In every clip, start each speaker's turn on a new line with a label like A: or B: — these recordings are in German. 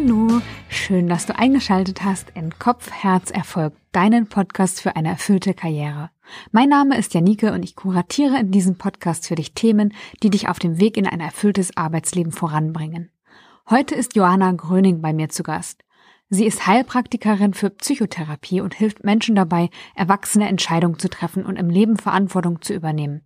A: Hallo, schön, dass du eingeschaltet hast in Kopf, Herz, Erfolg, deinen Podcast für eine erfüllte Karriere. Mein Name ist Janike und ich kuratiere in diesem Podcast für dich Themen, die dich auf dem Weg in ein erfülltes Arbeitsleben voranbringen. Heute ist Johanna Gröning bei mir zu Gast. Sie ist Heilpraktikerin für Psychotherapie und hilft Menschen dabei, erwachsene Entscheidungen zu treffen und im Leben Verantwortung zu übernehmen.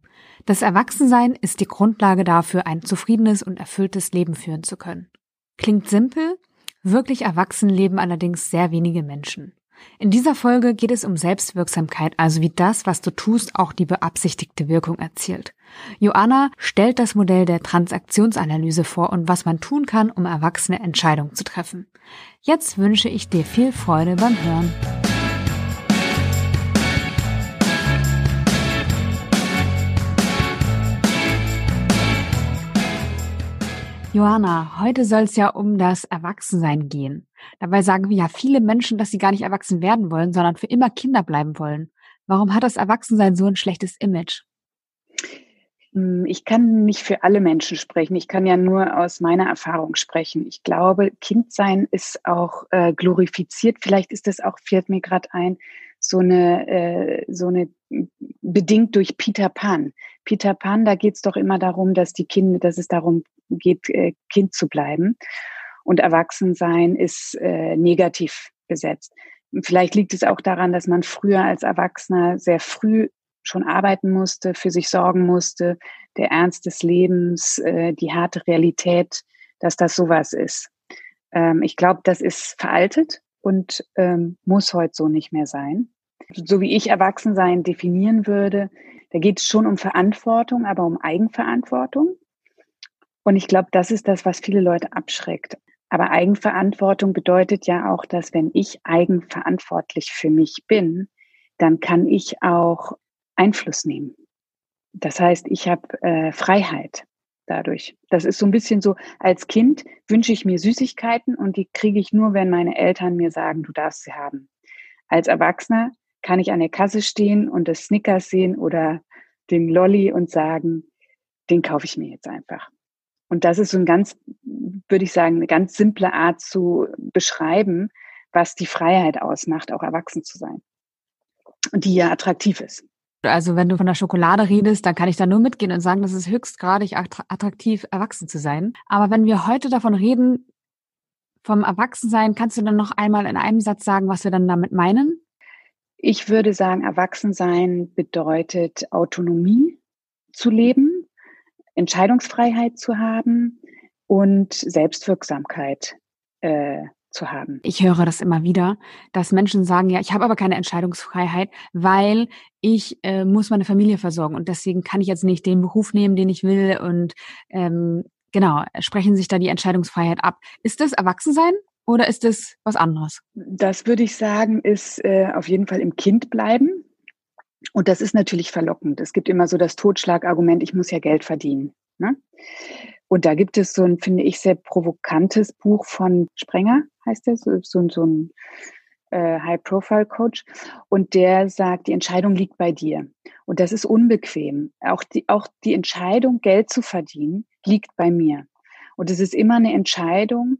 A: Das Erwachsensein ist die Grundlage dafür, ein zufriedenes und erfülltes Leben führen zu können. Klingt simpel, Wirklich erwachsen leben allerdings sehr wenige Menschen. In dieser Folge geht es um Selbstwirksamkeit, also wie das, was du tust, auch die beabsichtigte Wirkung erzielt. Joanna stellt das Modell der Transaktionsanalyse vor und was man tun kann, um erwachsene Entscheidungen zu treffen. Jetzt wünsche ich dir viel Freude beim Hören. Johanna, heute soll es ja um das Erwachsensein gehen. Dabei sagen wir ja viele Menschen, dass sie gar nicht erwachsen werden wollen, sondern für immer Kinder bleiben wollen. Warum hat das Erwachsensein so ein schlechtes Image?
B: Hm, ich kann nicht für alle Menschen sprechen. Ich kann ja nur aus meiner Erfahrung sprechen. Ich glaube, Kindsein ist auch äh, glorifiziert. Vielleicht ist das auch, fällt mir gerade ein, so eine, äh, so eine bedingt durch Peter Pan. Peter Pan, da geht es doch immer darum, dass die Kinder, dass es darum geht, äh, Kind zu bleiben. Und Erwachsensein ist äh, negativ besetzt. Vielleicht liegt es auch daran, dass man früher als Erwachsener sehr früh schon arbeiten musste, für sich sorgen musste, der Ernst des Lebens, äh, die harte Realität, dass das sowas ist. Ähm, ich glaube, das ist veraltet und ähm, muss heute so nicht mehr sein. So wie ich Erwachsensein definieren würde, da geht es schon um Verantwortung, aber um Eigenverantwortung. Und ich glaube, das ist das, was viele Leute abschreckt. Aber Eigenverantwortung bedeutet ja auch, dass wenn ich eigenverantwortlich für mich bin, dann kann ich auch Einfluss nehmen. Das heißt, ich habe äh, Freiheit dadurch. Das ist so ein bisschen so, als Kind wünsche ich mir Süßigkeiten und die kriege ich nur, wenn meine Eltern mir sagen, du darfst sie haben. Als Erwachsener kann ich an der Kasse stehen und das Snickers sehen oder den Lolly und sagen, den kaufe ich mir jetzt einfach. Und das ist so ein ganz, würde ich sagen, eine ganz simple Art zu beschreiben, was die Freiheit ausmacht, auch erwachsen zu sein. Und die ja attraktiv ist.
A: Also wenn du von der Schokolade redest, dann kann ich da nur mitgehen und sagen, das ist höchstgradig attraktiv, erwachsen zu sein. Aber wenn wir heute davon reden, vom Erwachsensein, kannst du dann noch einmal in einem Satz sagen, was wir dann damit meinen?
B: Ich würde sagen, Erwachsensein bedeutet Autonomie zu leben, Entscheidungsfreiheit zu haben und Selbstwirksamkeit äh, zu haben.
A: Ich höre das immer wieder, dass Menschen sagen, ja, ich habe aber keine Entscheidungsfreiheit, weil ich äh, muss meine Familie versorgen und deswegen kann ich jetzt nicht den Beruf nehmen, den ich will und ähm, genau, sprechen sich da die Entscheidungsfreiheit ab. Ist das Erwachsensein oder ist es was anderes?
B: Das würde ich sagen, ist äh, auf jeden Fall im Kind bleiben. Und das ist natürlich verlockend. Es gibt immer so das Totschlagargument, ich muss ja Geld verdienen. Ne? Und da gibt es so ein, finde ich, sehr provokantes Buch von Sprenger, heißt der, so, so, so ein äh, High-Profile-Coach. Und der sagt, die Entscheidung liegt bei dir. Und das ist unbequem. Auch die, auch die Entscheidung, Geld zu verdienen, liegt bei mir. Und es ist immer eine Entscheidung,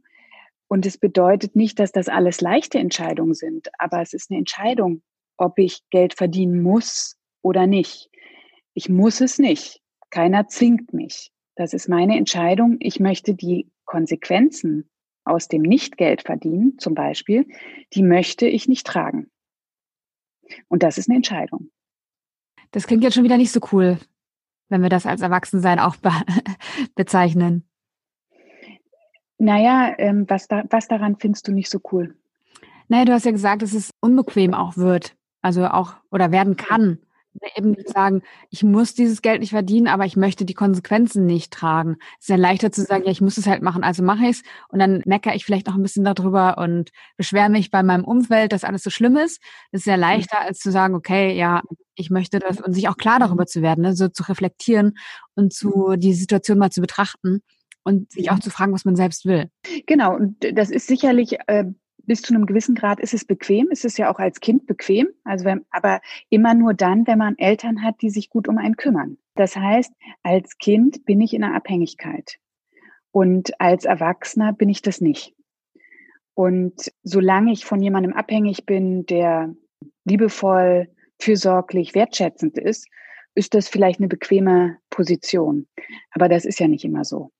B: und es bedeutet nicht, dass das alles leichte Entscheidungen sind, aber es ist eine Entscheidung, ob ich Geld verdienen muss oder nicht. Ich muss es nicht. Keiner zwingt mich. Das ist meine Entscheidung. Ich möchte die Konsequenzen aus dem Nicht-Geld verdienen, zum Beispiel, die möchte ich nicht tragen. Und das ist eine Entscheidung.
A: Das klingt jetzt schon wieder nicht so cool, wenn wir das als Erwachsensein auch be bezeichnen.
B: Naja, ähm, was, da, was daran findest du nicht so cool?
A: Naja, du hast ja gesagt, dass es unbequem auch wird. Also auch oder werden kann. Eben nicht sagen, ich muss dieses Geld nicht verdienen, aber ich möchte die Konsequenzen nicht tragen. Es ist ja leichter zu sagen, ja, ich muss es halt machen, also mache ich es. Und dann meckere ich vielleicht noch ein bisschen darüber und beschwere mich bei meinem Umfeld, dass alles so schlimm ist. Das ist ja leichter, als zu sagen, okay, ja, ich möchte das und sich auch klar darüber zu werden, ne? so zu reflektieren und zu die Situation mal zu betrachten und sich auch zu fragen, was man selbst will.
B: Genau, und das ist sicherlich äh, bis zu einem gewissen Grad ist es bequem, ist es ja auch als Kind bequem, also wenn, aber immer nur dann, wenn man Eltern hat, die sich gut um einen kümmern. Das heißt, als Kind bin ich in einer Abhängigkeit und als Erwachsener bin ich das nicht. Und solange ich von jemandem abhängig bin, der liebevoll, fürsorglich, wertschätzend ist, ist das vielleicht eine bequeme Position. Aber das ist ja nicht immer so.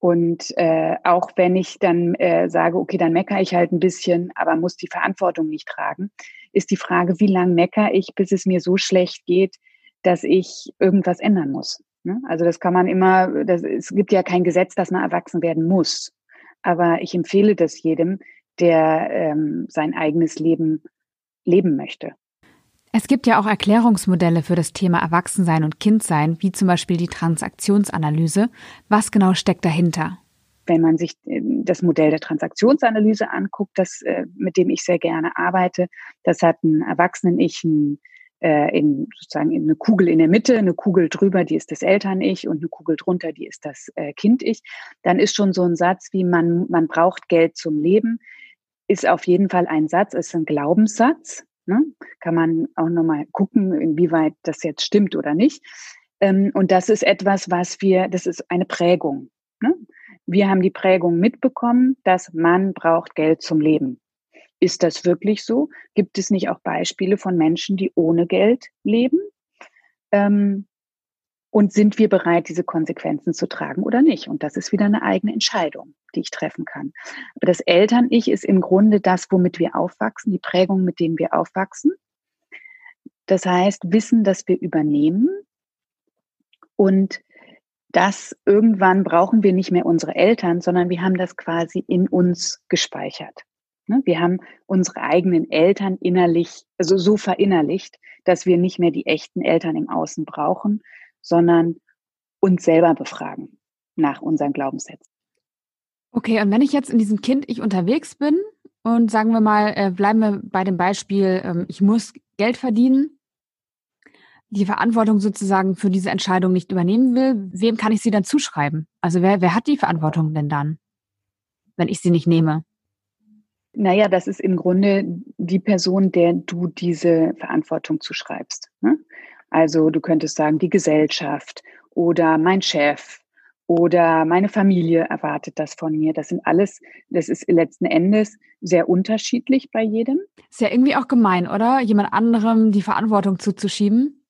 B: Und äh, auch wenn ich dann äh, sage, okay, dann meckere ich halt ein bisschen, aber muss die Verantwortung nicht tragen, ist die Frage, wie lange meckere ich, bis es mir so schlecht geht, dass ich irgendwas ändern muss. Ne? Also das kann man immer, das, es gibt ja kein Gesetz, dass man erwachsen werden muss. Aber ich empfehle das jedem, der ähm, sein eigenes Leben leben möchte.
A: Es gibt ja auch Erklärungsmodelle für das Thema Erwachsensein und Kindsein, wie zum Beispiel die Transaktionsanalyse. Was genau steckt dahinter?
B: Wenn man sich äh, das Modell der Transaktionsanalyse anguckt, das, äh, mit dem ich sehr gerne arbeite, das hat ein Erwachsenen-Ich, ein äh, in sozusagen in eine Kugel in der Mitte, eine Kugel drüber, die ist das Eltern-Ich und eine Kugel drunter, die ist das Kind-Ich, dann ist schon so ein Satz wie man, man braucht Geld zum Leben, ist auf jeden Fall ein Satz, ist ein Glaubenssatz. Ne? Kann man auch nochmal gucken, inwieweit das jetzt stimmt oder nicht. Ähm, und das ist etwas, was wir, das ist eine Prägung. Ne? Wir haben die Prägung mitbekommen, dass man braucht Geld zum Leben. Ist das wirklich so? Gibt es nicht auch Beispiele von Menschen, die ohne Geld leben? Ähm, und sind wir bereit, diese Konsequenzen zu tragen oder nicht? Und das ist wieder eine eigene Entscheidung, die ich treffen kann. Aber das Eltern-Ich ist im Grunde das, womit wir aufwachsen, die Prägung, mit denen wir aufwachsen. Das heißt, Wissen, das wir übernehmen. Und das irgendwann brauchen wir nicht mehr unsere Eltern, sondern wir haben das quasi in uns gespeichert. Ne? Wir haben unsere eigenen Eltern innerlich, also so verinnerlicht, dass wir nicht mehr die echten Eltern im Außen brauchen, sondern uns selber befragen nach unseren Glaubenssätzen.
A: Okay, und wenn ich jetzt in diesem Kind ich unterwegs bin und sagen wir mal, äh, bleiben wir bei dem Beispiel, ähm, ich muss Geld verdienen, die Verantwortung sozusagen für diese Entscheidung nicht übernehmen will, wem kann ich sie dann zuschreiben? Also wer, wer hat die Verantwortung denn dann, wenn ich sie nicht nehme?
B: Naja, das ist im Grunde die Person, der du diese Verantwortung zuschreibst. Ne? Also du könntest sagen, die Gesellschaft oder mein Chef oder meine Familie erwartet das von mir. Das sind alles, das ist letzten Endes sehr unterschiedlich bei jedem.
A: Ist ja irgendwie auch gemein, oder? Jemand anderem die Verantwortung zuzuschieben.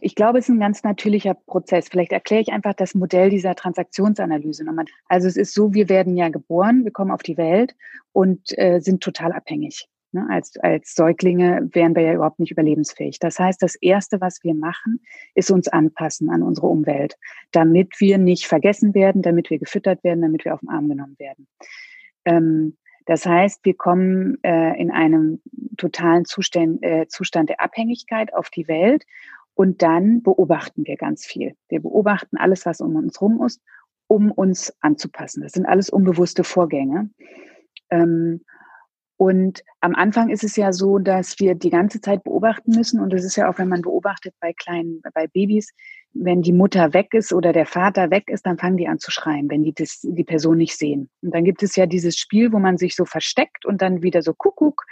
B: Ich glaube, es ist ein ganz natürlicher Prozess. Vielleicht erkläre ich einfach das Modell dieser Transaktionsanalyse nochmal. Also es ist so, wir werden ja geboren, wir kommen auf die Welt und äh, sind total abhängig. Ne? Als, als Säuglinge wären wir ja überhaupt nicht überlebensfähig. Das heißt, das Erste, was wir machen, ist uns anpassen an unsere Umwelt, damit wir nicht vergessen werden, damit wir gefüttert werden, damit wir auf den Arm genommen werden. Ähm, das heißt, wir kommen äh, in einem totalen Zustand, äh, Zustand der Abhängigkeit auf die Welt und dann beobachten wir ganz viel. Wir beobachten alles, was um uns rum ist, um uns anzupassen. Das sind alles unbewusste Vorgänge. Ähm, und am Anfang ist es ja so, dass wir die ganze Zeit beobachten müssen. Und das ist ja auch, wenn man beobachtet bei kleinen, bei Babys, wenn die Mutter weg ist oder der Vater weg ist, dann fangen die an zu schreien, wenn die das, die Person nicht sehen. Und dann gibt es ja dieses Spiel, wo man sich so versteckt und dann wieder so Kuckuck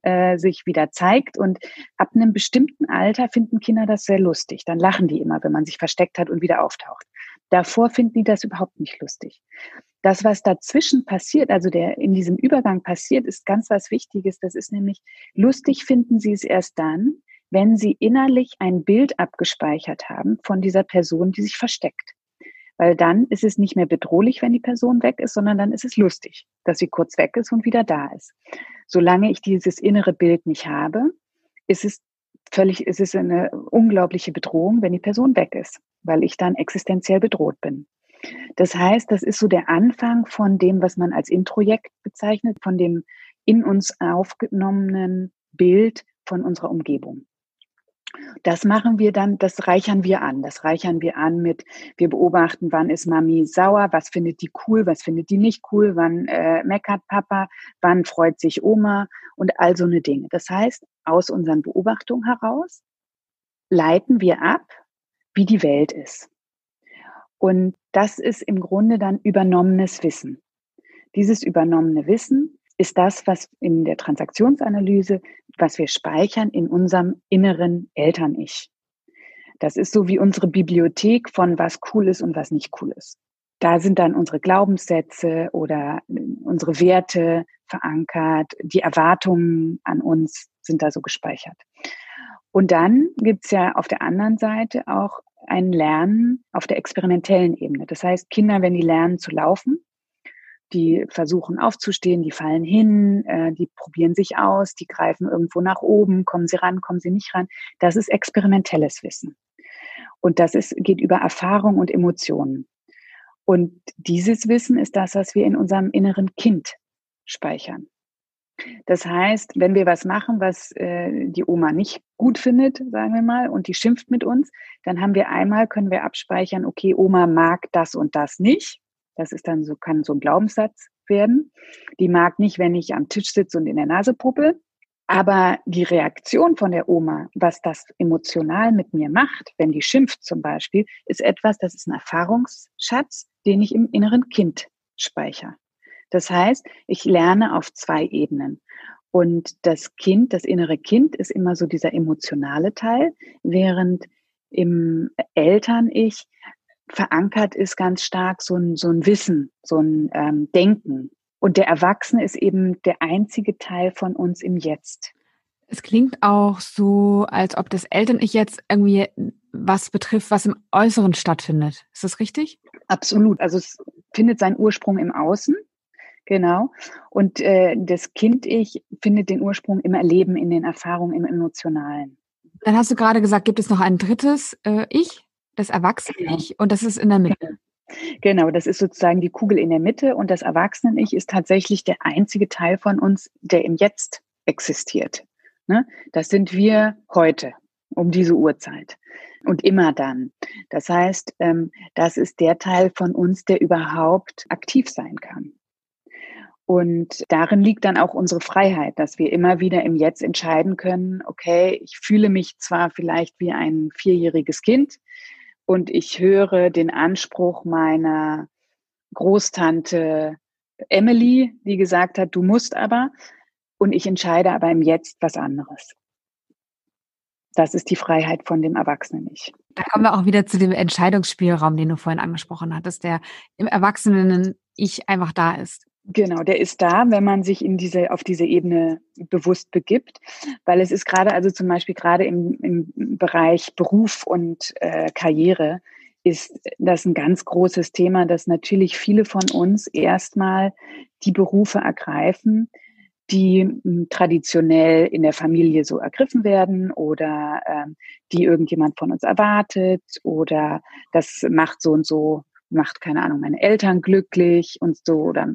B: äh, sich wieder zeigt. Und ab einem bestimmten Alter finden Kinder das sehr lustig. Dann lachen die immer, wenn man sich versteckt hat und wieder auftaucht. Davor finden die das überhaupt nicht lustig. Das, was dazwischen passiert, also der in diesem Übergang passiert, ist ganz was Wichtiges. Das ist nämlich, lustig finden sie es erst dann, wenn sie innerlich ein Bild abgespeichert haben von dieser Person, die sich versteckt. Weil dann ist es nicht mehr bedrohlich, wenn die Person weg ist, sondern dann ist es lustig, dass sie kurz weg ist und wieder da ist. Solange ich dieses innere Bild nicht habe, ist es völlig, ist es eine unglaubliche Bedrohung, wenn die Person weg ist, weil ich dann existenziell bedroht bin. Das heißt, das ist so der Anfang von dem, was man als Introjekt bezeichnet, von dem in uns aufgenommenen Bild von unserer Umgebung. Das machen wir dann, das reichern wir an. Das reichern wir an mit, wir beobachten, wann ist Mami sauer, was findet die cool, was findet die nicht cool, wann äh, meckert Papa, wann freut sich Oma und all so eine Dinge. Das heißt, aus unseren Beobachtungen heraus leiten wir ab, wie die Welt ist. Und das ist im Grunde dann übernommenes Wissen. Dieses übernommene Wissen ist das, was in der Transaktionsanalyse, was wir speichern in unserem inneren Eltern-Ich. Das ist so wie unsere Bibliothek von was cool ist und was nicht cool ist. da sind dann unsere Glaubenssätze oder unsere Werte verankert, die Erwartungen an uns sind da so gespeichert. Und dann gibt's ja auf der anderen Seite auch ein Lernen auf der experimentellen Ebene. Das heißt, Kinder, wenn die lernen zu laufen, die versuchen aufzustehen, die fallen hin, äh, die probieren sich aus, die greifen irgendwo nach oben, kommen sie ran, kommen sie nicht ran. Das ist experimentelles Wissen. Und das ist, geht über Erfahrung und Emotionen. Und dieses Wissen ist das, was wir in unserem inneren Kind speichern. Das heißt, wenn wir was machen, was äh, die Oma nicht gut findet, sagen wir mal, und die schimpft mit uns, dann haben wir einmal, können wir abspeichern, okay, Oma mag das und das nicht. Das ist dann so, kann so ein Glaubenssatz werden. Die mag nicht, wenn ich am Tisch sitze und in der Nase puppel. Aber die Reaktion von der Oma, was das emotional mit mir macht, wenn die schimpft zum Beispiel, ist etwas, das ist ein Erfahrungsschatz, den ich im inneren Kind speichere. Das heißt, ich lerne auf zwei Ebenen. Und das Kind, das innere Kind ist immer so dieser emotionale Teil, während im Eltern-Ich verankert ist ganz stark so ein, so ein Wissen, so ein ähm, Denken. Und der Erwachsene ist eben der einzige Teil von uns im Jetzt.
A: Es klingt auch so, als ob das Eltern-Ich jetzt irgendwie was betrifft, was im Äußeren stattfindet. Ist das richtig?
B: Absolut. Also es findet seinen Ursprung im Außen. Genau. Und äh, das Kind-Ich findet den Ursprung im Erleben, in den Erfahrungen, im Emotionalen.
A: Dann hast du gerade gesagt, gibt es noch ein drittes äh, Ich, das Erwachsene-Ich, genau. und das ist in der Mitte.
B: Genau, das ist sozusagen die Kugel in der Mitte und das Erwachsenen-Ich ist tatsächlich der einzige Teil von uns, der im Jetzt existiert. Ne? Das sind wir heute, um diese Uhrzeit und immer dann. Das heißt, ähm, das ist der Teil von uns, der überhaupt aktiv sein kann. Und darin liegt dann auch unsere Freiheit, dass wir immer wieder im Jetzt entscheiden können, okay, ich fühle mich zwar vielleicht wie ein vierjähriges Kind und ich höre den Anspruch meiner Großtante Emily, die gesagt hat, du musst aber, und ich entscheide aber im Jetzt was anderes. Das ist die Freiheit von dem Erwachsenen nicht.
A: Da kommen wir auch wieder zu dem Entscheidungsspielraum, den du vorhin angesprochen hattest, der im Erwachsenen Ich einfach da ist.
B: Genau, der ist da, wenn man sich in diese, auf diese Ebene bewusst begibt, weil es ist gerade, also zum Beispiel gerade im, im Bereich Beruf und äh, Karriere ist das ein ganz großes Thema, dass natürlich viele von uns erstmal die Berufe ergreifen, die hm, traditionell in der Familie so ergriffen werden oder ähm, die irgendjemand von uns erwartet oder das macht so und so macht, keine Ahnung, meine Eltern glücklich und so. Oder,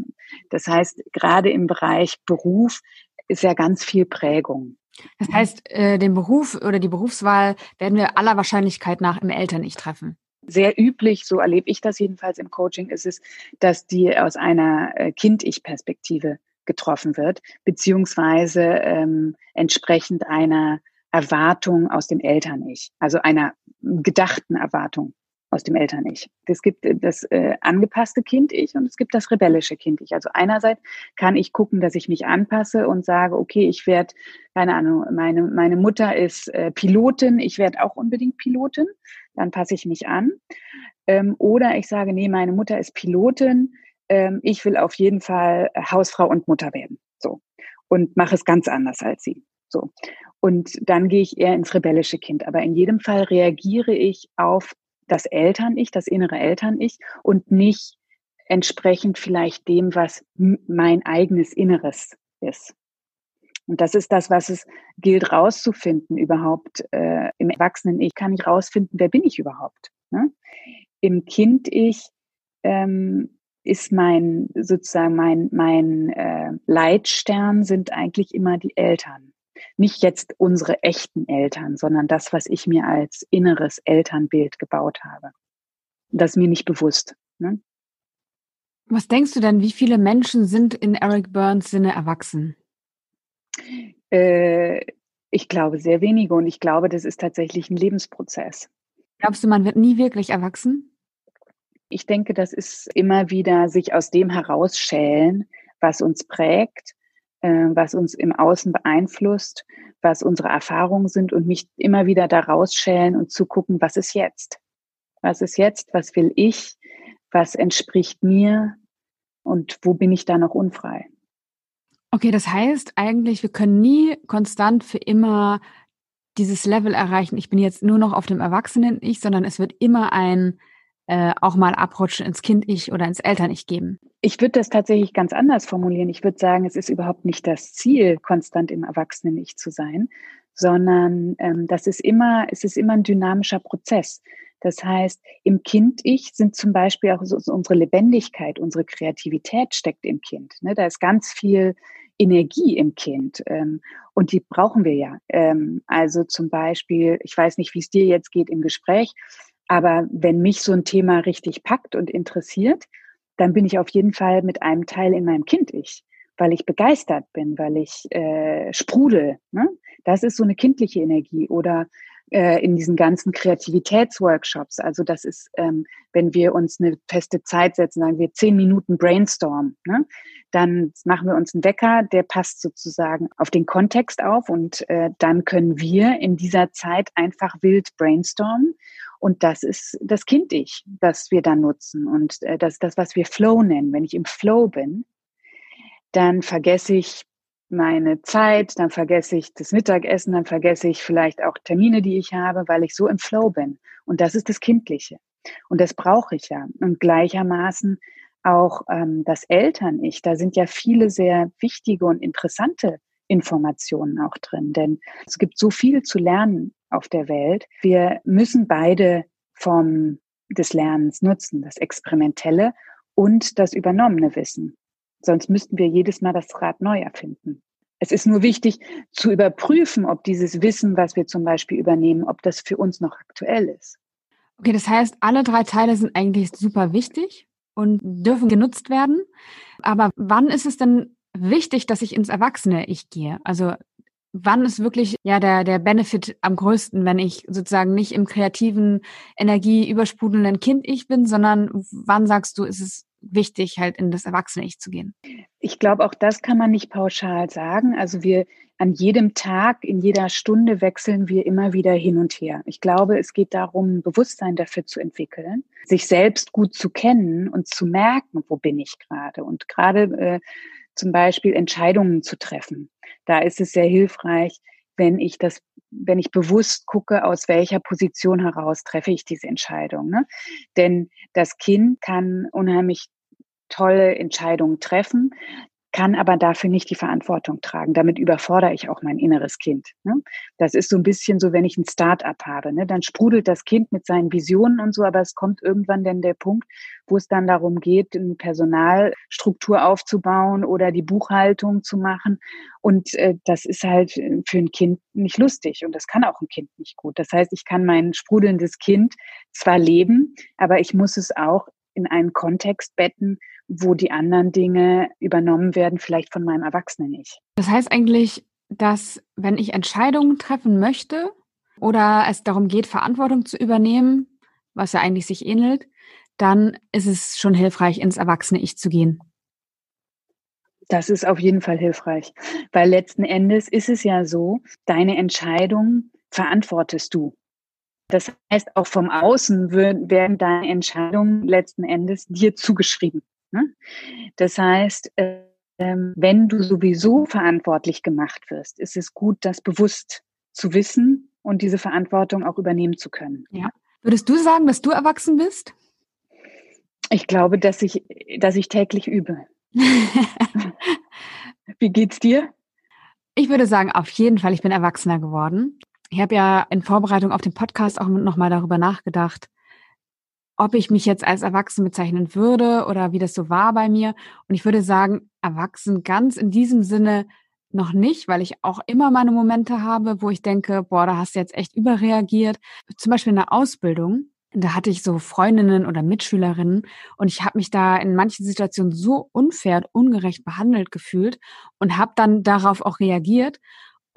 B: das heißt, gerade im Bereich Beruf ist ja ganz viel Prägung.
A: Das heißt, äh, den Beruf oder die Berufswahl werden wir aller Wahrscheinlichkeit nach im Eltern-Ich treffen.
B: Sehr üblich, so erlebe ich das jedenfalls im Coaching, ist es, dass die aus einer äh, Kind-Ich-Perspektive getroffen wird, beziehungsweise ähm, entsprechend einer Erwartung aus dem Eltern-Ich, also einer gedachten Erwartung aus dem Eltern-Ich. Es gibt das äh, angepasste Kind-Ich und es gibt das rebellische Kind-Ich. Also einerseits kann ich gucken, dass ich mich anpasse und sage, okay, ich werde, keine Ahnung, meine, meine Mutter ist äh, Pilotin, ich werde auch unbedingt Pilotin, dann passe ich mich an. Ähm, oder ich sage, nee, meine Mutter ist Pilotin, ähm, ich will auf jeden Fall Hausfrau und Mutter werden. So. Und mache es ganz anders als sie. So. Und dann gehe ich eher ins rebellische Kind. Aber in jedem Fall reagiere ich auf das Eltern-Ich, das innere Eltern-Ich und nicht entsprechend vielleicht dem, was mein eigenes Inneres ist. Und das ist das, was es gilt rauszufinden überhaupt. Äh, Im Erwachsenen-Ich kann ich rausfinden, wer bin ich überhaupt. Ne? Im Kind-Ich ähm, ist mein sozusagen mein mein äh, Leitstern sind eigentlich immer die Eltern nicht jetzt unsere echten Eltern, sondern das, was ich mir als inneres Elternbild gebaut habe. Das ist mir nicht bewusst. Ne?
A: Was denkst du denn, wie viele Menschen sind in Eric Burns Sinne erwachsen?
B: Äh, ich glaube sehr wenige und ich glaube, das ist tatsächlich ein Lebensprozess.
A: Glaubst du, man wird nie wirklich erwachsen?
B: Ich denke, das ist immer wieder sich aus dem herausschälen, was uns prägt was uns im Außen beeinflusst, was unsere Erfahrungen sind und mich immer wieder da rausschälen und zu gucken, was ist jetzt? Was ist jetzt? Was will ich? was entspricht mir und wo bin ich da noch unfrei.
A: Okay, das heißt eigentlich, wir können nie konstant für immer dieses Level erreichen. Ich bin jetzt nur noch auf dem Erwachsenen-Ich, sondern es wird immer ein äh, auch mal abrutschen ins Kind-Ich oder ins Eltern-Ich geben.
B: Ich würde das tatsächlich ganz anders formulieren. Ich würde sagen, es ist überhaupt nicht das Ziel, konstant im Erwachsenen-Ich zu sein, sondern ähm, das ist immer, es ist immer ein dynamischer Prozess. Das heißt, im Kind-Ich sind zum Beispiel auch so, unsere Lebendigkeit, unsere Kreativität steckt im Kind. Ne? Da ist ganz viel Energie im Kind ähm, und die brauchen wir ja. Ähm, also zum Beispiel, ich weiß nicht, wie es dir jetzt geht im Gespräch, aber wenn mich so ein Thema richtig packt und interessiert, dann bin ich auf jeden Fall mit einem Teil in meinem Kind-Ich, weil ich begeistert bin, weil ich äh, sprudel. Ne? Das ist so eine kindliche Energie. Oder äh, in diesen ganzen Kreativitätsworkshops. Also das ist, ähm, wenn wir uns eine feste Zeit setzen, sagen wir zehn Minuten Brainstorm, ne? dann machen wir uns einen Wecker, der passt sozusagen auf den Kontext auf und äh, dann können wir in dieser Zeit einfach wild brainstormen. Und das ist das Kind-Ich, das wir dann nutzen. Und äh, das das, was wir Flow nennen. Wenn ich im Flow bin, dann vergesse ich meine Zeit, dann vergesse ich das Mittagessen, dann vergesse ich vielleicht auch Termine, die ich habe, weil ich so im Flow bin. Und das ist das Kindliche. Und das brauche ich ja. Und gleichermaßen auch ähm, das Eltern-Ich. Da sind ja viele sehr wichtige und interessante Informationen auch drin. Denn es gibt so viel zu lernen auf der Welt. Wir müssen beide Formen des Lernens nutzen, das Experimentelle und das übernommene Wissen. Sonst müssten wir jedes Mal das Rad neu erfinden. Es ist nur wichtig zu überprüfen, ob dieses Wissen, was wir zum Beispiel übernehmen, ob das für uns noch aktuell ist.
A: Okay, das heißt, alle drei Teile sind eigentlich super wichtig und dürfen genutzt werden. Aber wann ist es denn wichtig, dass ich ins Erwachsene-Ich gehe? Also wann ist wirklich ja der, der Benefit am größten, wenn ich sozusagen nicht im kreativen, energieübersprudelnden Kind-Ich bin, sondern wann sagst du, ist es wichtig, halt in das Erwachsene-Ich zu gehen?
B: Ich glaube, auch das kann man nicht pauschal sagen. Also wir an jedem Tag, in jeder Stunde wechseln wir immer wieder hin und her. Ich glaube, es geht darum, ein Bewusstsein dafür zu entwickeln, sich selbst gut zu kennen und zu merken, wo bin ich gerade. Und gerade äh, zum Beispiel Entscheidungen zu treffen. Da ist es sehr hilfreich, wenn ich das wenn ich bewusst gucke, aus welcher Position heraus treffe ich diese Entscheidung. Ne? Denn das Kind kann unheimlich tolle Entscheidungen treffen, kann aber dafür nicht die Verantwortung tragen. Damit überfordere ich auch mein inneres Kind. Ne? Das ist so ein bisschen so, wenn ich ein Start-up habe, ne? dann sprudelt das Kind mit seinen Visionen und so, aber es kommt irgendwann dann der Punkt, wo es dann darum geht, eine Personalstruktur aufzubauen oder die Buchhaltung zu machen. Und äh, das ist halt für ein Kind nicht lustig und das kann auch ein Kind nicht gut. Das heißt, ich kann mein sprudelndes Kind zwar leben, aber ich muss es auch in einen Kontext betten, wo die anderen Dinge übernommen werden, vielleicht von meinem Erwachsenen nicht.
A: Das heißt eigentlich, dass wenn ich Entscheidungen treffen möchte oder es darum geht, Verantwortung zu übernehmen, was ja eigentlich sich ähnelt, dann ist es schon hilfreich, ins erwachsene Ich zu gehen.
B: Das ist auf jeden Fall hilfreich, weil letzten Endes ist es ja so, deine Entscheidung verantwortest du. Das heißt, auch vom Außen werden deine Entscheidungen letzten Endes dir zugeschrieben. Ne? Das heißt, ähm, wenn du sowieso verantwortlich gemacht wirst, ist es gut, das bewusst zu wissen und diese Verantwortung auch übernehmen zu können.
A: Ja. Würdest du sagen, dass du erwachsen bist?
B: Ich glaube, dass ich, dass ich täglich übe. Wie geht's dir?
A: Ich würde sagen, auf jeden Fall, ich bin erwachsener geworden. Ich habe ja in Vorbereitung auf den Podcast auch nochmal darüber nachgedacht, ob ich mich jetzt als erwachsen bezeichnen würde oder wie das so war bei mir. Und ich würde sagen, erwachsen ganz in diesem Sinne noch nicht, weil ich auch immer meine Momente habe, wo ich denke, boah, da hast du jetzt echt überreagiert. Zum Beispiel in der Ausbildung, da hatte ich so Freundinnen oder Mitschülerinnen und ich habe mich da in manchen Situationen so unfair und ungerecht behandelt gefühlt und habe dann darauf auch reagiert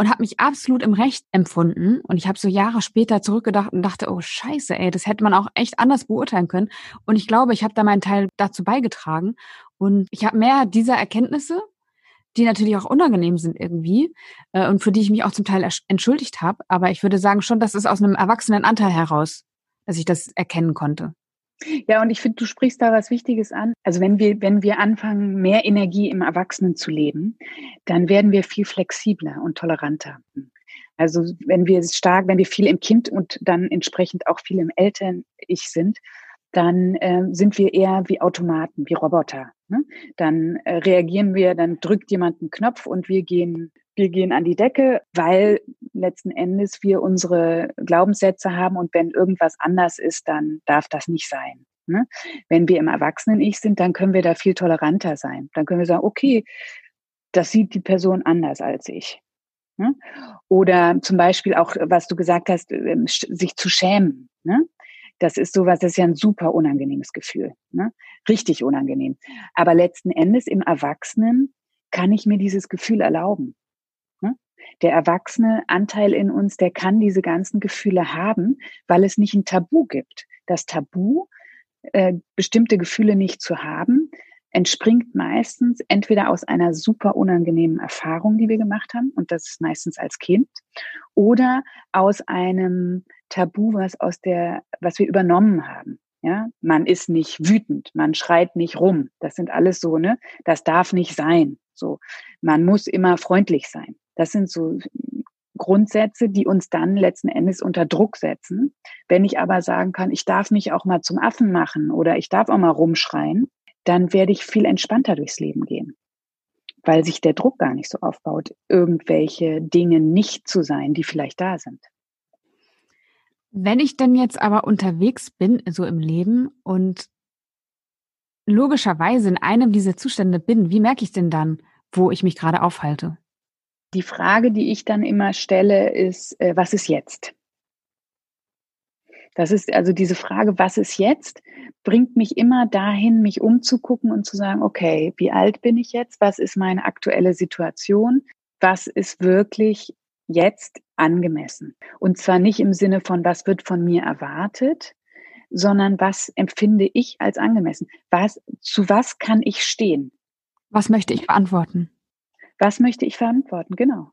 A: und habe mich absolut im Recht empfunden. Und ich habe so Jahre später zurückgedacht und dachte, oh scheiße, ey, das hätte man auch echt anders beurteilen können. Und ich glaube, ich habe da meinen Teil dazu beigetragen. Und ich habe mehr dieser Erkenntnisse, die natürlich auch unangenehm sind irgendwie äh, und für die ich mich auch zum Teil entschuldigt habe. Aber ich würde sagen schon, dass es aus einem erwachsenen Anteil heraus, dass ich das erkennen konnte.
B: Ja, und ich finde, du sprichst da was Wichtiges an. Also wenn wir, wenn wir anfangen, mehr Energie im Erwachsenen zu leben, dann werden wir viel flexibler und toleranter. Also wenn wir stark, wenn wir viel im Kind und dann entsprechend auch viel im Eltern-Ich sind, dann äh, sind wir eher wie Automaten, wie Roboter. Ne? Dann äh, reagieren wir, dann drückt jemand einen Knopf und wir gehen, wir gehen an die Decke, weil letzten Endes wir unsere Glaubenssätze haben und wenn irgendwas anders ist, dann darf das nicht sein. Ne? Wenn wir im Erwachsenen-Ich sind, dann können wir da viel toleranter sein. Dann können wir sagen, okay, das sieht die Person anders als ich. Ne? Oder zum Beispiel auch, was du gesagt hast, ähm, sich zu schämen. Ne? Das ist sowas, das ist ja ein super unangenehmes Gefühl. Ne? Richtig unangenehm. Aber letzten Endes im Erwachsenen kann ich mir dieses Gefühl erlauben. Der erwachsene Anteil in uns, der kann diese ganzen Gefühle haben, weil es nicht ein Tabu gibt. Das Tabu, äh, bestimmte Gefühle nicht zu haben, entspringt meistens entweder aus einer super unangenehmen Erfahrung, die wir gemacht haben, und das ist meistens als Kind, oder aus einem Tabu, was aus der, was wir übernommen haben. Ja, man ist nicht wütend, man schreit nicht rum. Das sind alles so, ne? Das darf nicht sein. So, man muss immer freundlich sein. Das sind so Grundsätze, die uns dann letzten Endes unter Druck setzen. Wenn ich aber sagen kann, ich darf mich auch mal zum Affen machen oder ich darf auch mal rumschreien, dann werde ich viel entspannter durchs Leben gehen, weil sich der Druck gar nicht so aufbaut, irgendwelche Dinge nicht zu sein, die vielleicht da sind.
A: Wenn ich denn jetzt aber unterwegs bin, so im Leben und logischerweise in einem dieser Zustände bin, wie merke ich denn dann, wo ich mich gerade aufhalte?
B: Die Frage, die ich dann immer stelle, ist, äh, was ist jetzt? Das ist also diese Frage, was ist jetzt, bringt mich immer dahin, mich umzugucken und zu sagen, okay, wie alt bin ich jetzt? Was ist meine aktuelle Situation? Was ist wirklich jetzt angemessen. Und zwar nicht im Sinne von, was wird von mir erwartet, sondern was empfinde ich als angemessen? Was, zu was kann ich stehen?
A: Was möchte ich verantworten?
B: Was möchte ich verantworten? Genau.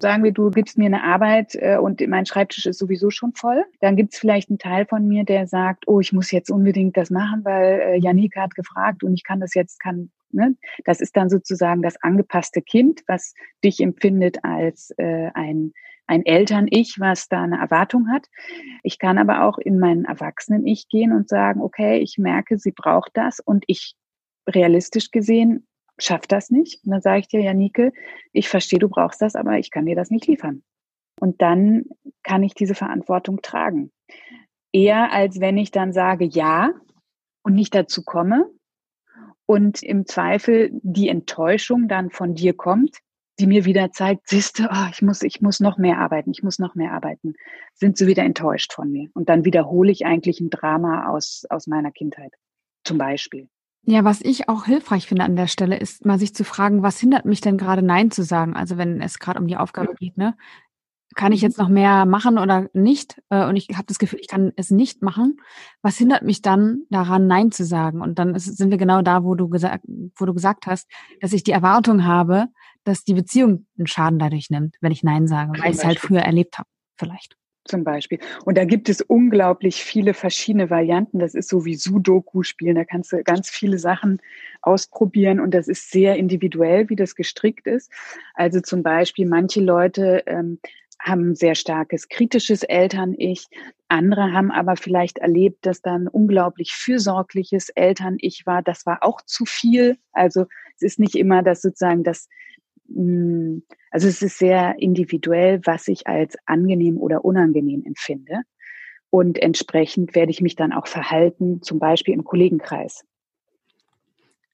B: Sagen wir, du gibst mir eine Arbeit äh, und mein Schreibtisch ist sowieso schon voll. Dann gibt es vielleicht einen Teil von mir, der sagt, oh, ich muss jetzt unbedingt das machen, weil äh, Janika hat gefragt und ich kann das jetzt, kann Ne? Das ist dann sozusagen das angepasste Kind, was dich empfindet als äh, ein, ein Eltern-Ich, was da eine Erwartung hat. Ich kann aber auch in meinen Erwachsenen-Ich gehen und sagen, okay, ich merke, sie braucht das und ich realistisch gesehen schafft das nicht. Und dann sage ich dir, Janike, ich verstehe, du brauchst das, aber ich kann dir das nicht liefern. Und dann kann ich diese Verantwortung tragen. Eher als wenn ich dann sage ja und nicht dazu komme, und im Zweifel die Enttäuschung dann von dir kommt, die mir wieder zeigt, siehst du, oh, ich muss, ich muss noch mehr arbeiten, ich muss noch mehr arbeiten, sind sie wieder enttäuscht von mir. Und dann wiederhole ich eigentlich ein Drama aus, aus meiner Kindheit. Zum Beispiel.
A: Ja, was ich auch hilfreich finde an der Stelle, ist mal sich zu fragen, was hindert mich denn gerade Nein zu sagen? Also wenn es gerade um die Aufgabe geht, ne? kann ich mhm. jetzt noch mehr machen oder nicht? Äh, und ich habe das Gefühl, ich kann es nicht machen. Was hindert mich dann daran, Nein zu sagen? Und dann sind wir genau da, wo du gesagt, wo du gesagt hast, dass ich die Erwartung habe, dass die Beziehung einen Schaden dadurch nimmt, wenn ich Nein sage, weil ich es halt früher erlebt habe, vielleicht.
B: Zum Beispiel. Und da gibt es unglaublich viele verschiedene Varianten. Das ist so wie Sudoku spielen. Da kannst du ganz viele Sachen ausprobieren und das ist sehr individuell, wie das gestrickt ist. Also zum Beispiel manche Leute ähm, haben sehr starkes kritisches Eltern-Ich. Andere haben aber vielleicht erlebt, dass dann unglaublich fürsorgliches Eltern-Ich war. Das war auch zu viel. Also es ist nicht immer das sozusagen das, also es ist sehr individuell, was ich als angenehm oder unangenehm empfinde. Und entsprechend werde ich mich dann auch verhalten, zum Beispiel im Kollegenkreis.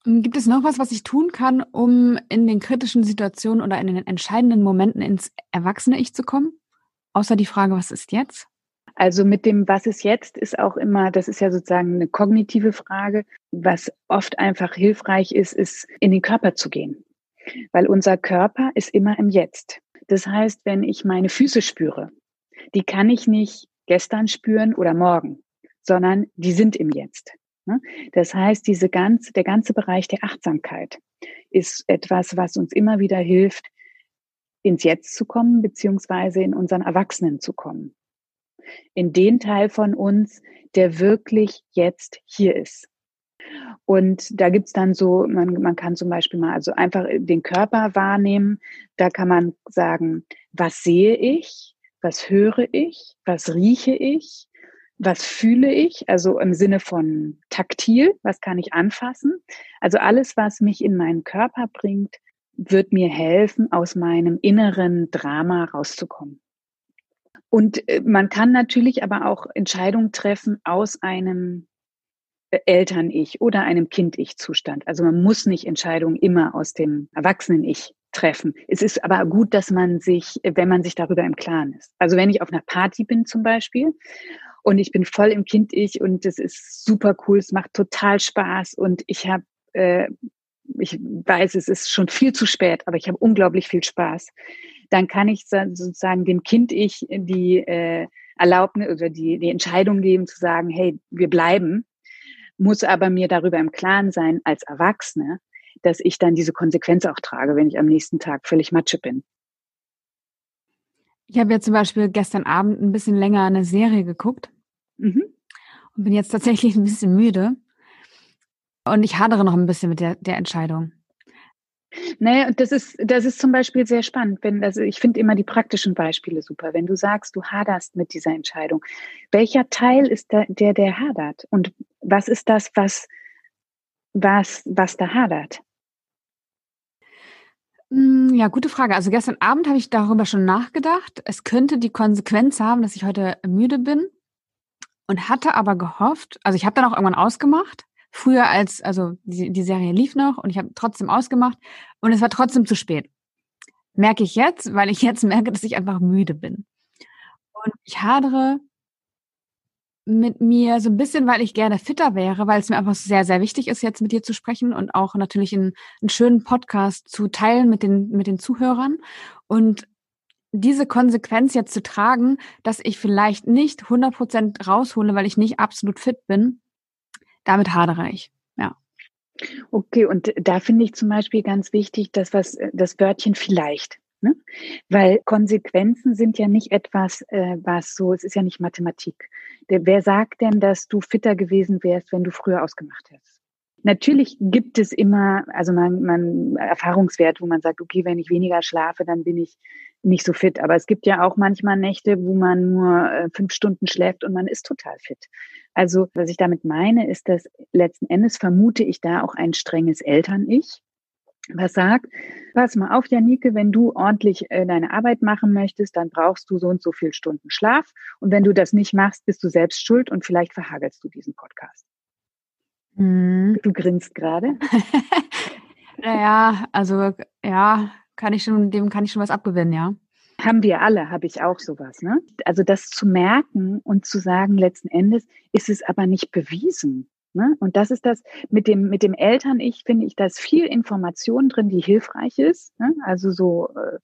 A: Ähm, gibt es noch was, was ich tun kann, um in den kritischen Situationen oder in den entscheidenden Momenten ins erwachsene Ich zu kommen? Außer die Frage, was ist jetzt?
B: Also mit dem Was ist jetzt ist auch immer, das ist ja sozusagen eine kognitive Frage. Was oft einfach hilfreich ist, ist in den Körper zu gehen. Weil unser Körper ist immer im Jetzt. Das heißt, wenn ich meine Füße spüre, die kann ich nicht gestern spüren oder morgen, sondern die sind im Jetzt. Ne? Das heißt, diese ganze, der ganze Bereich der Achtsamkeit ist etwas, was uns immer wieder hilft, ins Jetzt zu kommen, beziehungsweise in unseren Erwachsenen zu kommen. in den Teil von uns, der wirklich jetzt hier ist. Und da gibt's dann so, man, man kann zum Beispiel mal also einfach den Körper wahrnehmen. Da kann man sagen, was sehe ich, was höre ich, was rieche ich, was fühle ich, also im Sinne von taktil, was kann ich anfassen. Also alles, was mich in meinen Körper bringt, wird mir helfen, aus meinem inneren Drama rauszukommen. Und äh, man kann natürlich aber auch Entscheidungen treffen aus einem Eltern-Ich oder einem Kind-Ich-Zustand. Also man muss nicht Entscheidungen immer aus dem Erwachsenen-Ich treffen. Es ist aber gut, dass man sich, wenn man sich darüber im Klaren ist. Also wenn ich auf einer Party bin zum Beispiel und ich bin voll im Kind-Ich und es ist super cool, es macht total Spaß und ich habe, äh, ich weiß, es ist schon viel zu spät, aber ich habe unglaublich viel Spaß. Dann kann ich sozusagen dem Kind-Ich die äh, Erlaubnis oder die, die Entscheidung geben zu sagen, hey, wir bleiben, muss aber mir darüber im Klaren sein als Erwachsene, dass ich dann diese Konsequenz auch trage, wenn ich am nächsten Tag völlig Matsche bin.
A: Ich habe ja zum Beispiel gestern Abend ein bisschen länger eine Serie geguckt mhm. und bin jetzt tatsächlich ein bisschen müde. Und ich hadere noch ein bisschen mit der, der Entscheidung.
B: Naja, das ist, das ist zum Beispiel sehr spannend. Wenn, also ich finde immer die praktischen Beispiele super. Wenn du sagst, du haderst mit dieser Entscheidung, welcher Teil ist der, der, der hadert? Und was ist das, was, was, was da hadert?
A: Hm, ja, gute Frage. Also gestern Abend habe ich darüber schon nachgedacht. Es könnte die Konsequenz haben, dass ich heute müde bin und hatte aber gehofft, also ich habe dann auch irgendwann ausgemacht, früher als, also die, die Serie lief noch und ich habe trotzdem ausgemacht und es war trotzdem zu spät. Merke ich jetzt, weil ich jetzt merke, dass ich einfach müde bin. Und ich hadere mit mir so ein bisschen, weil ich gerne fitter wäre, weil es mir einfach sehr, sehr wichtig ist, jetzt mit dir zu sprechen und auch natürlich einen, einen schönen Podcast zu teilen mit den, mit den Zuhörern. Und diese Konsequenz jetzt zu tragen, dass ich vielleicht nicht 100 Prozent raushole, weil ich nicht absolut fit bin, damit hadere ich. Ja.
B: Okay, und da finde ich zum Beispiel ganz wichtig, dass was, das Wörtchen vielleicht. Ne? Weil Konsequenzen sind ja nicht etwas, äh, was so, es ist ja nicht Mathematik. Der, wer sagt denn, dass du fitter gewesen wärst, wenn du früher ausgemacht hättest? Natürlich gibt es immer, also man, man Erfahrungswert, wo man sagt, okay, wenn ich weniger schlafe, dann bin ich nicht so fit. Aber es gibt ja auch manchmal Nächte, wo man nur äh, fünf Stunden schläft und man ist total fit. Also was ich damit meine, ist, dass letzten Endes vermute ich da auch ein strenges Eltern-Ich, was sagt, pass mal auf, Janike, wenn du ordentlich äh, deine Arbeit machen möchtest, dann brauchst du so und so viel Stunden Schlaf. Und wenn du das nicht machst, bist du selbst schuld und vielleicht verhagelst du diesen Podcast. Mhm. Du grinst gerade.
A: naja, also ja, kann ich schon, dem kann ich schon was abgewinnen, ja.
B: Haben wir alle, habe ich auch sowas. Ne? Also das zu merken und zu sagen, letzten Endes ist es aber nicht bewiesen. Ne? Und das ist das mit dem, mit dem Eltern-Ich, finde ich, da ist viel Information drin, die hilfreich ist. Ne? Also so, äh,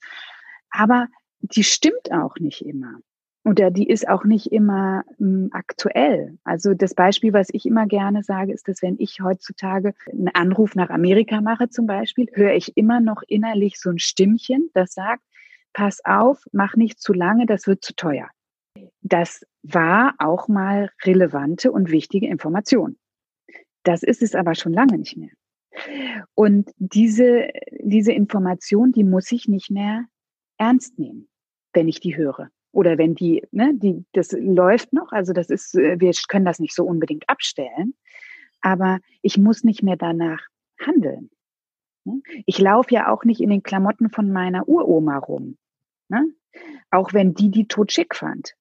B: aber die stimmt auch nicht immer. Oder die ist auch nicht immer m, aktuell. Also das Beispiel, was ich immer gerne sage, ist, dass wenn ich heutzutage einen Anruf nach Amerika mache zum Beispiel, höre ich immer noch innerlich so ein Stimmchen, das sagt, pass auf, mach nicht zu lange, das wird zu teuer. Das war auch mal relevante und wichtige Information. Das ist es aber schon lange nicht mehr. Und diese, diese Information, die muss ich nicht mehr ernst nehmen, wenn ich die höre. Oder wenn die, ne, die, das läuft noch, also das ist, wir können das nicht so unbedingt abstellen, aber ich muss nicht mehr danach handeln. Ne? Ich laufe ja auch nicht in den Klamotten von meiner Uroma rum. Ne? Auch wenn die die tot schick fand.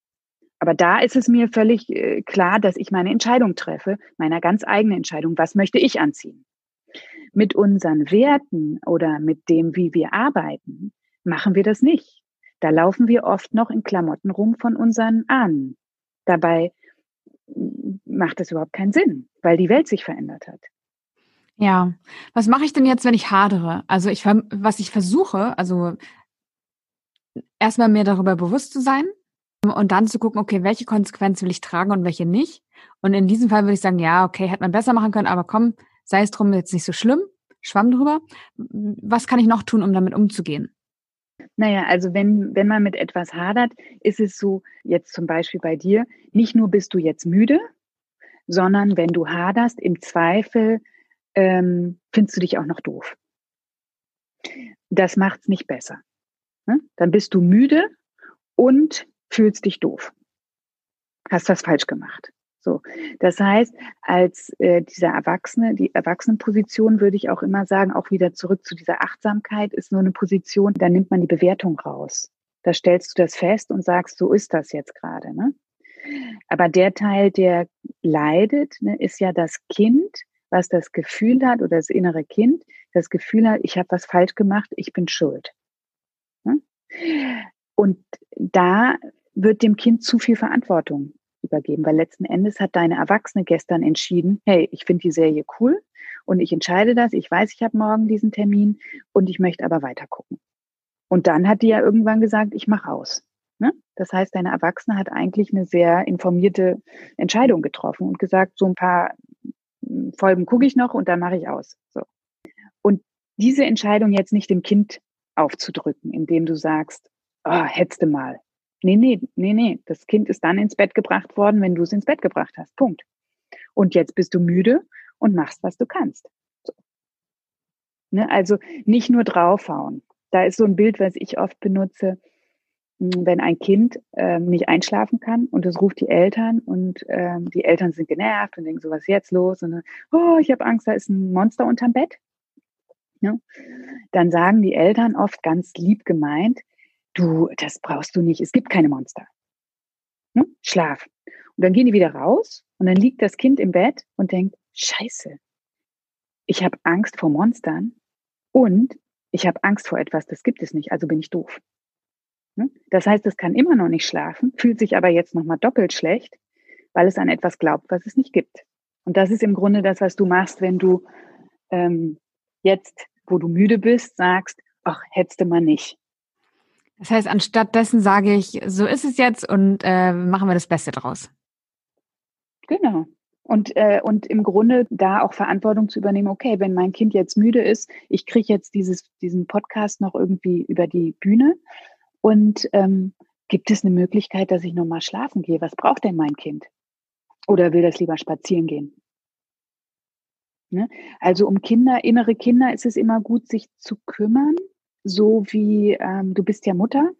B: Aber da ist es mir völlig äh, klar, dass ich meine Entscheidung treffe, meiner ganz eigenen Entscheidung. Was möchte ich anziehen? Mit unseren Werten oder mit dem, wie wir arbeiten, machen wir das nicht. Da laufen wir oft noch in Klamotten rum von unseren Ahnen. Dabei macht das überhaupt keinen Sinn, weil die Welt sich verändert hat.
A: Ja, was mache ich denn jetzt, wenn ich hadere? Also ich, was ich versuche, also erstmal mir darüber bewusst zu sein, und dann zu gucken, okay, welche Konsequenzen will ich tragen und welche nicht. Und in diesem Fall würde ich sagen, ja, okay, hätte man besser machen können, aber komm, sei es drum, jetzt nicht so schlimm, schwamm drüber. Was kann ich noch tun, um damit umzugehen?
B: Naja, also wenn, wenn man mit etwas hadert, ist es so, jetzt zum Beispiel bei dir, nicht nur bist du jetzt müde, sondern wenn du haderst, im Zweifel ähm, findest du dich auch noch doof. Das macht's nicht besser. Ne? Dann bist du müde und fühlst dich doof. Hast was falsch gemacht. So, das heißt, als äh, dieser Erwachsene, die Erwachsenenposition würde ich auch immer sagen, auch wieder zurück zu dieser Achtsamkeit, ist nur eine Position, da nimmt man die Bewertung raus. Da stellst du das fest und sagst, so ist das jetzt gerade. Ne? Aber der Teil, der leidet, ne, ist ja das Kind, was das Gefühl hat oder das innere Kind, das Gefühl hat, ich habe was falsch gemacht, ich bin schuld. Ne? Und da wird dem Kind zu viel Verantwortung übergeben, weil letzten Endes hat deine Erwachsene gestern entschieden, hey, ich finde die Serie cool und ich entscheide das, ich weiß, ich habe morgen diesen Termin und ich möchte aber weiter gucken. Und dann hat die ja irgendwann gesagt, ich mache aus. Ne? Das heißt, deine Erwachsene hat eigentlich eine sehr informierte Entscheidung getroffen und gesagt, so ein paar hm, Folgen gucke ich noch und dann mache ich aus. So. Und diese Entscheidung jetzt nicht dem Kind aufzudrücken, indem du sagst, oh, du mal, Nee, nee, nee, nee. Das Kind ist dann ins Bett gebracht worden, wenn du es ins Bett gebracht hast. Punkt. Und jetzt bist du müde und machst, was du kannst. So. Ne? Also nicht nur draufhauen. Da ist so ein Bild, was ich oft benutze, hm, wenn ein Kind ähm, nicht einschlafen kann und es ruft die Eltern und ähm, die Eltern sind genervt und denken so, was ist jetzt los? Und dann, oh, ich habe Angst, da ist ein Monster unterm Bett. Ja? Dann sagen die Eltern oft ganz lieb gemeint, du, das brauchst du nicht, es gibt keine Monster. Ne? Schlaf. Und dann gehen die wieder raus und dann liegt das Kind im Bett und denkt, scheiße, ich habe Angst vor Monstern und ich habe Angst vor etwas, das gibt es nicht, also bin ich doof. Ne? Das heißt, es kann immer noch nicht schlafen, fühlt sich aber jetzt nochmal doppelt schlecht, weil es an etwas glaubt, was es nicht gibt. Und das ist im Grunde das, was du machst, wenn du ähm, jetzt, wo du müde bist, sagst, ach, hättest du mal nicht.
A: Das heißt, anstatt dessen sage ich, so ist es jetzt und äh, machen wir das Beste draus.
B: Genau. Und, äh, und im Grunde da auch Verantwortung zu übernehmen, okay, wenn mein Kind jetzt müde ist, ich kriege jetzt dieses, diesen Podcast noch irgendwie über die Bühne und ähm, gibt es eine Möglichkeit, dass ich nochmal schlafen gehe? Was braucht denn mein Kind? Oder will das lieber spazieren gehen? Ne? Also um Kinder, innere Kinder ist es immer gut, sich zu kümmern so wie ähm, du bist ja Mutter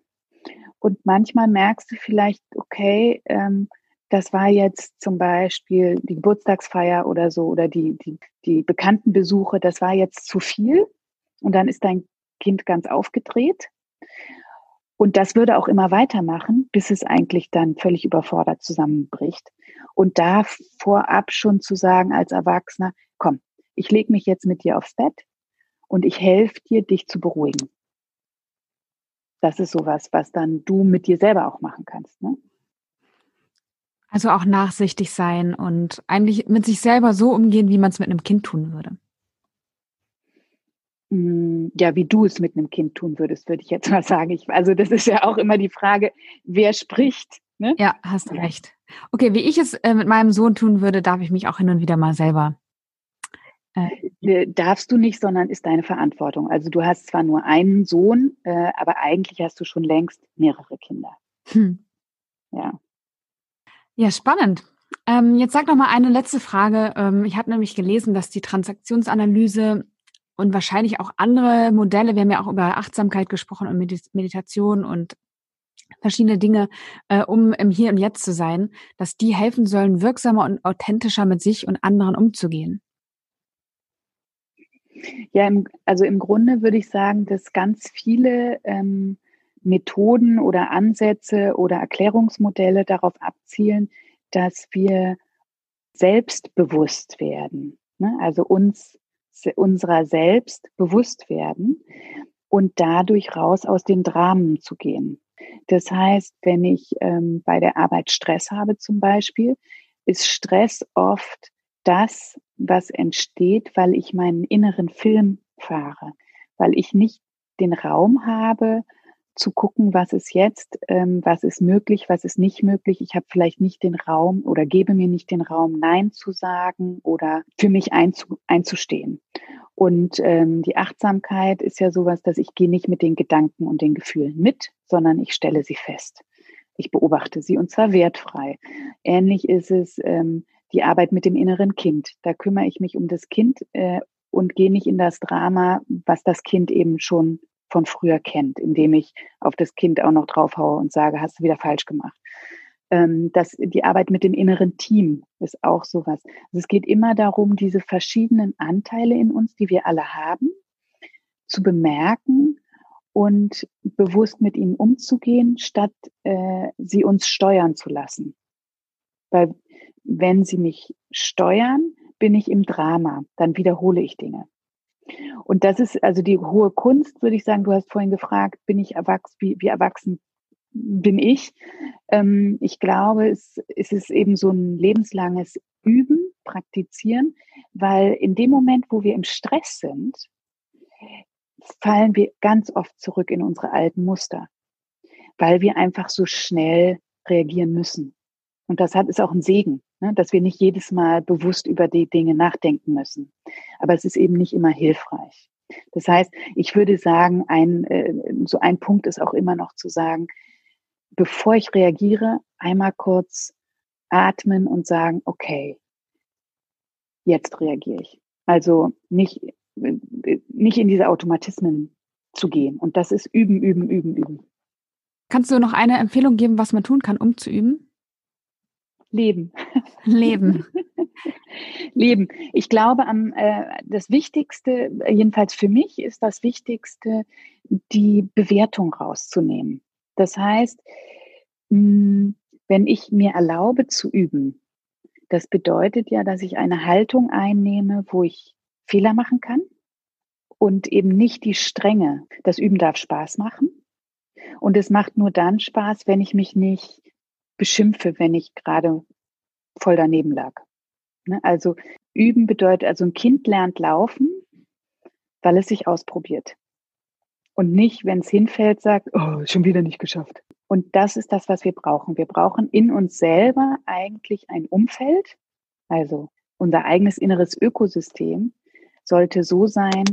B: und manchmal merkst du vielleicht, okay, ähm, das war jetzt zum Beispiel die Geburtstagsfeier oder so oder die, die, die bekannten Besuche, das war jetzt zu viel und dann ist dein Kind ganz aufgedreht. Und das würde auch immer weitermachen, bis es eigentlich dann völlig überfordert zusammenbricht. Und da vorab schon zu sagen als Erwachsener, komm, ich lege mich jetzt mit dir aufs Bett und ich helfe dir, dich zu beruhigen das ist sowas, was dann du mit dir selber auch machen kannst. Ne?
A: Also auch nachsichtig sein und eigentlich mit sich selber so umgehen, wie man es mit einem Kind tun würde.
B: Hm, ja, wie du es mit einem Kind tun würdest, würde ich jetzt mal sagen. Ich, also das ist ja auch immer die Frage, wer spricht. Ne?
A: Ja, hast recht. Okay, wie ich es äh, mit meinem Sohn tun würde, darf ich mich auch hin und wieder mal selber
B: äh, darfst du nicht, sondern ist deine Verantwortung. Also du hast zwar nur einen Sohn, äh, aber eigentlich hast du schon längst mehrere Kinder. Hm.
A: Ja. Ja, spannend. Ähm, jetzt sag noch mal eine letzte Frage. Ähm, ich habe nämlich gelesen, dass die Transaktionsanalyse und wahrscheinlich auch andere Modelle, wir haben ja auch über Achtsamkeit gesprochen und Meditation und verschiedene Dinge, äh, um im Hier und Jetzt zu sein, dass die helfen sollen, wirksamer und authentischer mit sich und anderen umzugehen.
B: Ja, im, also im Grunde würde ich sagen, dass ganz viele ähm, Methoden oder Ansätze oder Erklärungsmodelle darauf abzielen, dass wir selbstbewusst werden, ne? also uns unserer selbst bewusst werden und dadurch raus aus den Dramen zu gehen. Das heißt, wenn ich ähm, bei der Arbeit Stress habe zum Beispiel, ist Stress oft das, was entsteht, weil ich meinen inneren Film fahre, weil ich nicht den Raum habe, zu gucken, was ist jetzt, ähm, was ist möglich, was ist nicht möglich. Ich habe vielleicht nicht den Raum oder gebe mir nicht den Raum, Nein zu sagen oder für mich einzu, einzustehen. Und ähm, die Achtsamkeit ist ja sowas, dass ich gehe nicht mit den Gedanken und den Gefühlen mit, sondern ich stelle sie fest. Ich beobachte sie und zwar wertfrei. Ähnlich ist es ähm, die Arbeit mit dem inneren Kind. Da kümmere ich mich um das Kind äh, und gehe nicht in das Drama, was das Kind eben schon von früher kennt, indem ich auf das Kind auch noch draufhaue und sage, hast du wieder falsch gemacht. Ähm, das, die Arbeit mit dem inneren Team ist auch sowas. Also es geht immer darum, diese verschiedenen Anteile in uns, die wir alle haben, zu bemerken und bewusst mit ihnen umzugehen, statt äh, sie uns steuern zu lassen. Weil wenn sie mich steuern, bin ich im Drama, dann wiederhole ich Dinge. Und das ist also die hohe Kunst, würde ich sagen. Du hast vorhin gefragt, bin ich erwachsen, wie, wie erwachsen bin ich? Ähm, ich glaube, es, es ist eben so ein lebenslanges Üben, Praktizieren, weil in dem Moment, wo wir im Stress sind, fallen wir ganz oft zurück in unsere alten Muster, weil wir einfach so schnell reagieren müssen. Und das hat ist auch ein Segen, dass wir nicht jedes Mal bewusst über die Dinge nachdenken müssen. Aber es ist eben nicht immer hilfreich. Das heißt, ich würde sagen, ein, äh, so ein Punkt ist auch immer noch zu sagen, bevor ich reagiere, einmal kurz atmen und sagen, okay, jetzt reagiere ich. Also nicht, nicht in diese Automatismen zu gehen. Und das ist üben, üben, üben, üben.
A: Kannst du noch eine Empfehlung geben, was man tun kann, um zu üben?
B: Leben.
A: Leben.
B: Leben. Ich glaube, am, äh, das Wichtigste, jedenfalls für mich, ist das Wichtigste, die Bewertung rauszunehmen. Das heißt, mh, hm, wenn ich mir erlaube zu üben, das bedeutet ja, dass ich eine Haltung einnehme, wo ich Fehler machen kann und eben nicht die Strenge. Das Üben darf Spaß machen. Und es macht nur dann Spaß, wenn ich mich nicht beschimpfe, wenn ich gerade voll daneben lag. Ne? Also üben bedeutet, also ein Kind lernt laufen, weil es sich ausprobiert. Und nicht, wenn es hinfällt, sagt, oh, schon wieder nicht geschafft. Und das ist das, was wir brauchen. Wir brauchen in uns selber eigentlich ein Umfeld. Also unser eigenes inneres Ökosystem sollte so sein,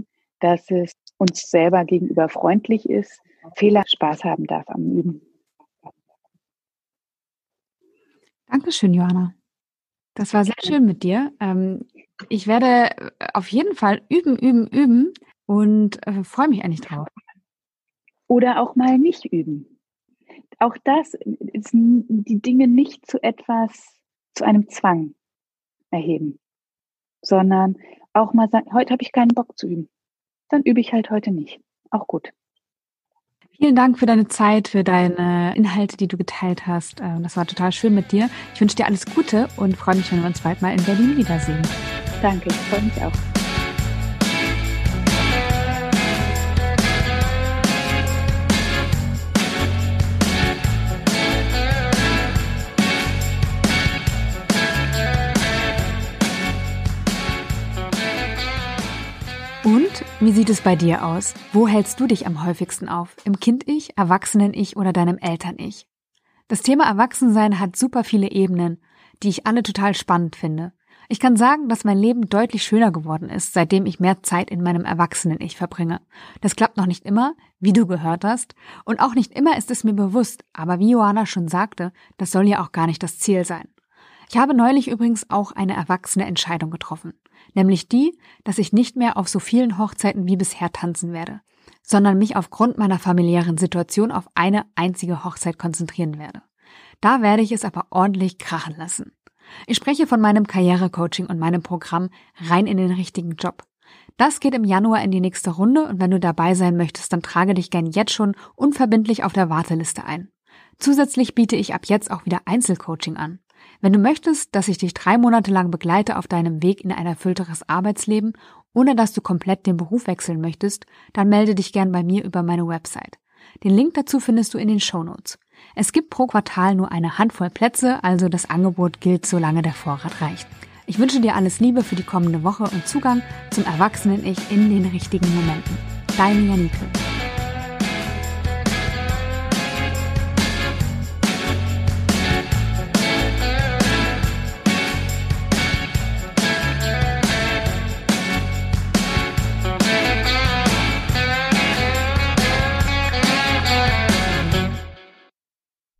B: dass es uns selber gegenüber freundlich ist, Fehler Spaß haben darf am Üben.
A: Dankeschön, Johanna. Das war sehr schön mit dir. Ähm, ich werde äh, auf jeden Fall üben, üben, üben und äh, freue mich eigentlich drauf.
B: Oder auch mal nicht üben. Auch das ist die Dinge nicht zu etwas, zu einem Zwang erheben, sondern auch mal sagen, heute habe ich keinen Bock zu üben. Dann übe ich halt heute nicht. Auch gut.
A: Vielen Dank für deine Zeit, für deine Inhalte, die du geteilt hast. Ähm, das war total schön mit dir. Ich wünsche dir alles Gute und freue mich, wenn wir uns bald mal in Berlin wiedersehen.
B: Danke, ich freue mich auch.
A: Wie sieht es bei dir aus? Wo hältst du dich am häufigsten auf? Im Kind-Ich, Erwachsenen-Ich oder deinem Eltern-Ich? Das Thema Erwachsensein hat super viele Ebenen, die ich alle total spannend finde. Ich kann sagen, dass mein Leben deutlich schöner geworden ist, seitdem ich mehr Zeit in meinem Erwachsenen-Ich verbringe. Das klappt noch nicht immer, wie du gehört hast, und auch nicht immer ist es mir bewusst, aber wie Johanna schon sagte, das soll ja auch gar nicht das Ziel sein. Ich habe neulich übrigens auch eine erwachsene Entscheidung getroffen nämlich die, dass ich nicht mehr auf so vielen Hochzeiten wie bisher tanzen werde, sondern mich aufgrund meiner familiären Situation auf eine einzige Hochzeit konzentrieren werde. Da werde ich es aber ordentlich krachen lassen. Ich spreche von meinem Karrierecoaching und meinem Programm rein in den richtigen Job. Das geht im Januar in die nächste Runde und wenn du dabei sein möchtest, dann trage dich gern jetzt schon unverbindlich auf der Warteliste ein. Zusätzlich biete ich ab jetzt auch wieder Einzelcoaching an. Wenn du möchtest, dass ich dich drei Monate lang begleite auf deinem Weg in ein erfüllteres Arbeitsleben, ohne dass du komplett den Beruf wechseln möchtest, dann melde dich gern bei mir über meine Website. Den Link dazu findest du in den Show Notes. Es gibt pro Quartal nur eine Handvoll Plätze, also das Angebot gilt, solange der Vorrat reicht. Ich wünsche dir alles Liebe für die kommende Woche und Zugang zum Erwachsenen-Ich in den richtigen Momenten. Deine Janike.